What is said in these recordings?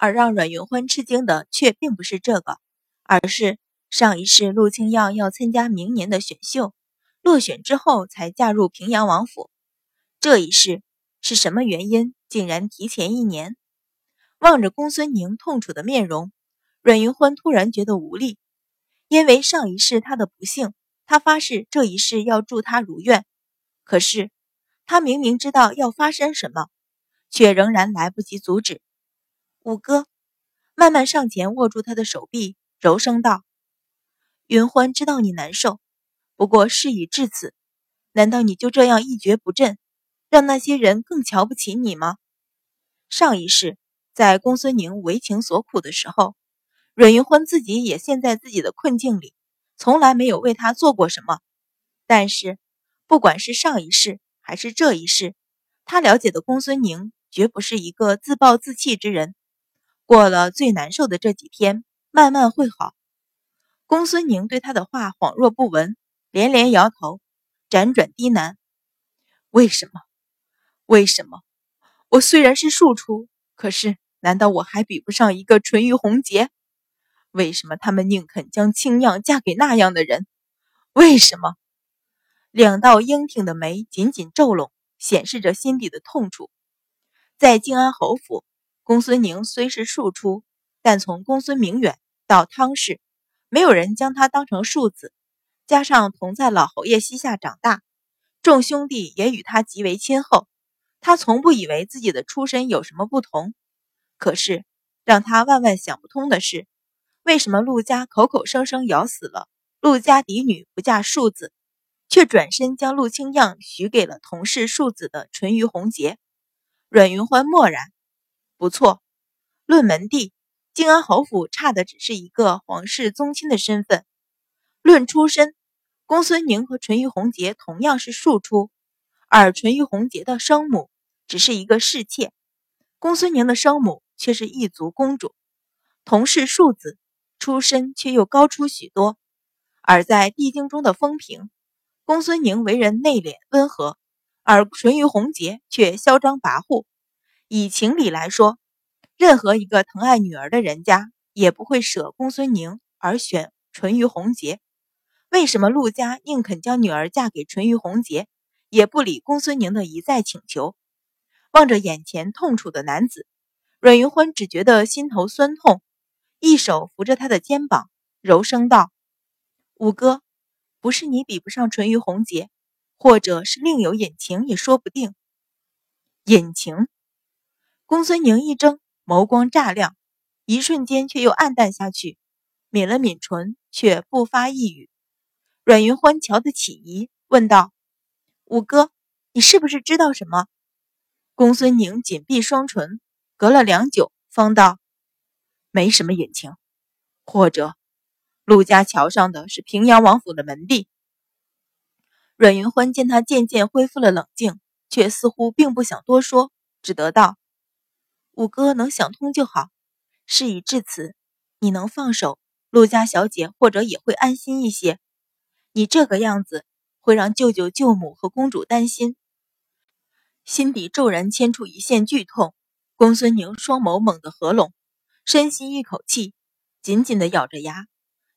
而让阮云欢吃惊的却并不是这个，而是上一世陆清耀要参加明年的选秀，落选之后才嫁入平阳王府。这一世是什么原因，竟然提前一年？望着公孙宁痛楚的面容，阮云欢突然觉得无力，因为上一世他的不幸，他发誓这一世要助他如愿。可是他明明知道要发生什么，却仍然来不及阻止。五哥慢慢上前握住他的手臂，柔声道：“云欢知道你难受，不过事已至此，难道你就这样一蹶不振，让那些人更瞧不起你吗？”上一世。在公孙宁为情所苦的时候，阮云欢自己也陷在自己的困境里，从来没有为他做过什么。但是，不管是上一世还是这一世，他了解的公孙宁绝不是一个自暴自弃之人。过了最难受的这几天，慢慢会好。公孙宁对他的话恍若不闻，连连摇头，辗转低喃：“为什么？为什么？我虽然是庶出，可是……”难道我还比不上一个淳于红杰？为什么他们宁肯将青酿嫁给那样的人？为什么？两道英挺的眉紧紧皱拢，显示着心底的痛楚。在靖安侯府，公孙宁虽是庶出，但从公孙明远到汤氏，没有人将他当成庶子。加上同在老侯爷膝下长大，众兄弟也与他极为亲厚。他从不以为自己的出身有什么不同。可是，让他万万想不通的是，为什么陆家口口声声咬死了陆家嫡女不嫁庶子，却转身将陆清样许给了同是庶子的淳于红杰？阮云欢默然。不错，论门第，靖安侯府差的只是一个皇室宗亲的身份；论出身，公孙宁和淳于红杰同样是庶出，而淳于红杰的生母只是一个侍妾，公孙宁的生母。却是一族公主，同是庶子，出身却又高出许多。而在帝京中的风评，公孙宁为人内敛温和，而淳于红杰却嚣张跋扈。以情理来说，任何一个疼爱女儿的人家也不会舍公孙宁而选淳于红杰。为什么陆家宁肯将女儿嫁给淳于红杰，也不理公孙宁的一再请求？望着眼前痛楚的男子。阮云欢只觉得心头酸痛，一手扶着他的肩膀，柔声道：“五哥，不是你比不上淳于红杰，或者是另有隐情也说不定。”隐情？公孙宁一怔，眸光乍亮，一瞬间却又暗淡下去，抿了抿唇，却不发一语。阮云欢瞧得起疑，问道：“五哥，你是不是知道什么？”公孙宁紧闭双唇。隔了良久，方道：“没什么隐情，或者陆家桥上的是平阳王府的门第。”阮云欢见他渐渐恢复了冷静，却似乎并不想多说，只得道：“五哥能想通就好。事已至此，你能放手，陆家小姐或者也会安心一些。你这个样子会让舅舅舅母和公主担心。”心底骤然牵出一线剧痛。公孙宁双眸猛地合拢，深吸一口气，紧紧地咬着牙，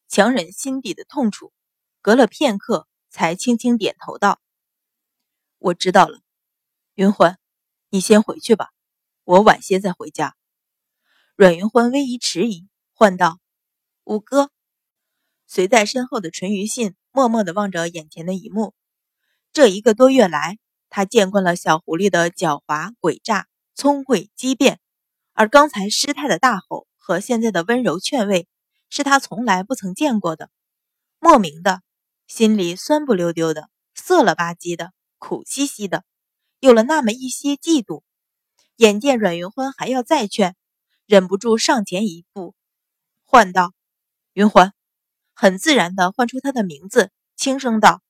强忍心底的痛楚。隔了片刻，才轻轻点头道：“我知道了，云欢，你先回去吧，我晚些再回家。”阮云欢微一迟疑，唤道：“五哥。”随在身后的淳于信默默地望着眼前的一幕。这一个多月来，他见惯了小狐狸的狡猾诡诈。聪慧机变，而刚才失态的大吼和现在的温柔劝慰，是他从来不曾见过的。莫名的，心里酸不溜丢的，涩了吧唧的，苦兮兮的，有了那么一些嫉妒。眼见阮云欢还要再劝，忍不住上前一步，唤道：“云欢。”很自然的唤出他的名字，轻声道：“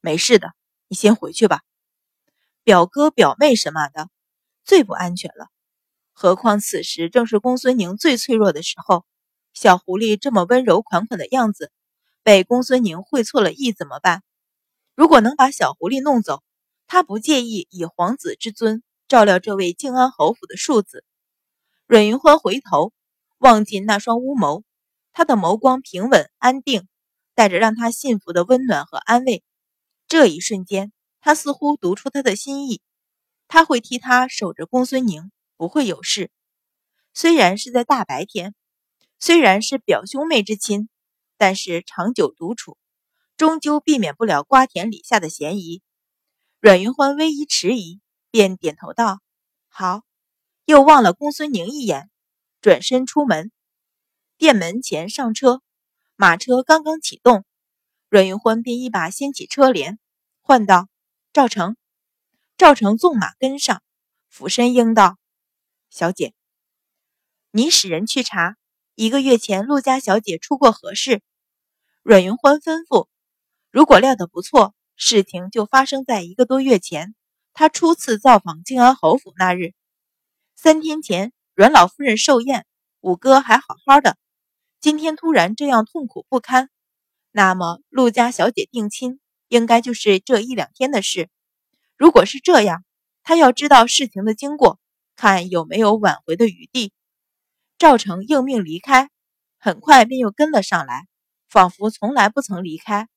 没事的，你先回去吧。表哥表妹什么的。”最不安全了，何况此时正是公孙宁最脆弱的时候。小狐狸这么温柔款款的样子，被公孙宁会错了意怎么办？如果能把小狐狸弄走，他不介意以皇子之尊照料这位靖安侯府的庶子。阮云欢回头望进那双乌眸，他的眸光平稳安定，带着让他信服的温暖和安慰。这一瞬间，他似乎读出他的心意，他会替他守着公孙宁，不会有事。虽然是在大白天，虽然是表兄妹之亲，但是长久独处，终究避免不了瓜田李下的嫌疑。阮云欢微一迟疑，便点头道：“好。”又望了公孙宁一眼，转身出门。店门前上车，马车刚刚启动，阮云欢便一把掀起车帘，唤道：“赵成。”赵成纵马跟上，俯身应道：“小姐。”你使人去查，一个月前陆家小姐出过何事？阮云欢吩咐。如果料得不错，事情就发生在一个多月前，他初次造访靖安侯府那日。三天前，阮老夫人寿宴，五哥还好好的，今天突然这样痛苦不堪。那么陆家小姐定亲，应该就是这一两天的事。如果是这样，他要知道事情的经过，看有没有挽回的余地。赵成应命离开，很快便又跟了上来，仿佛从来不曾离开。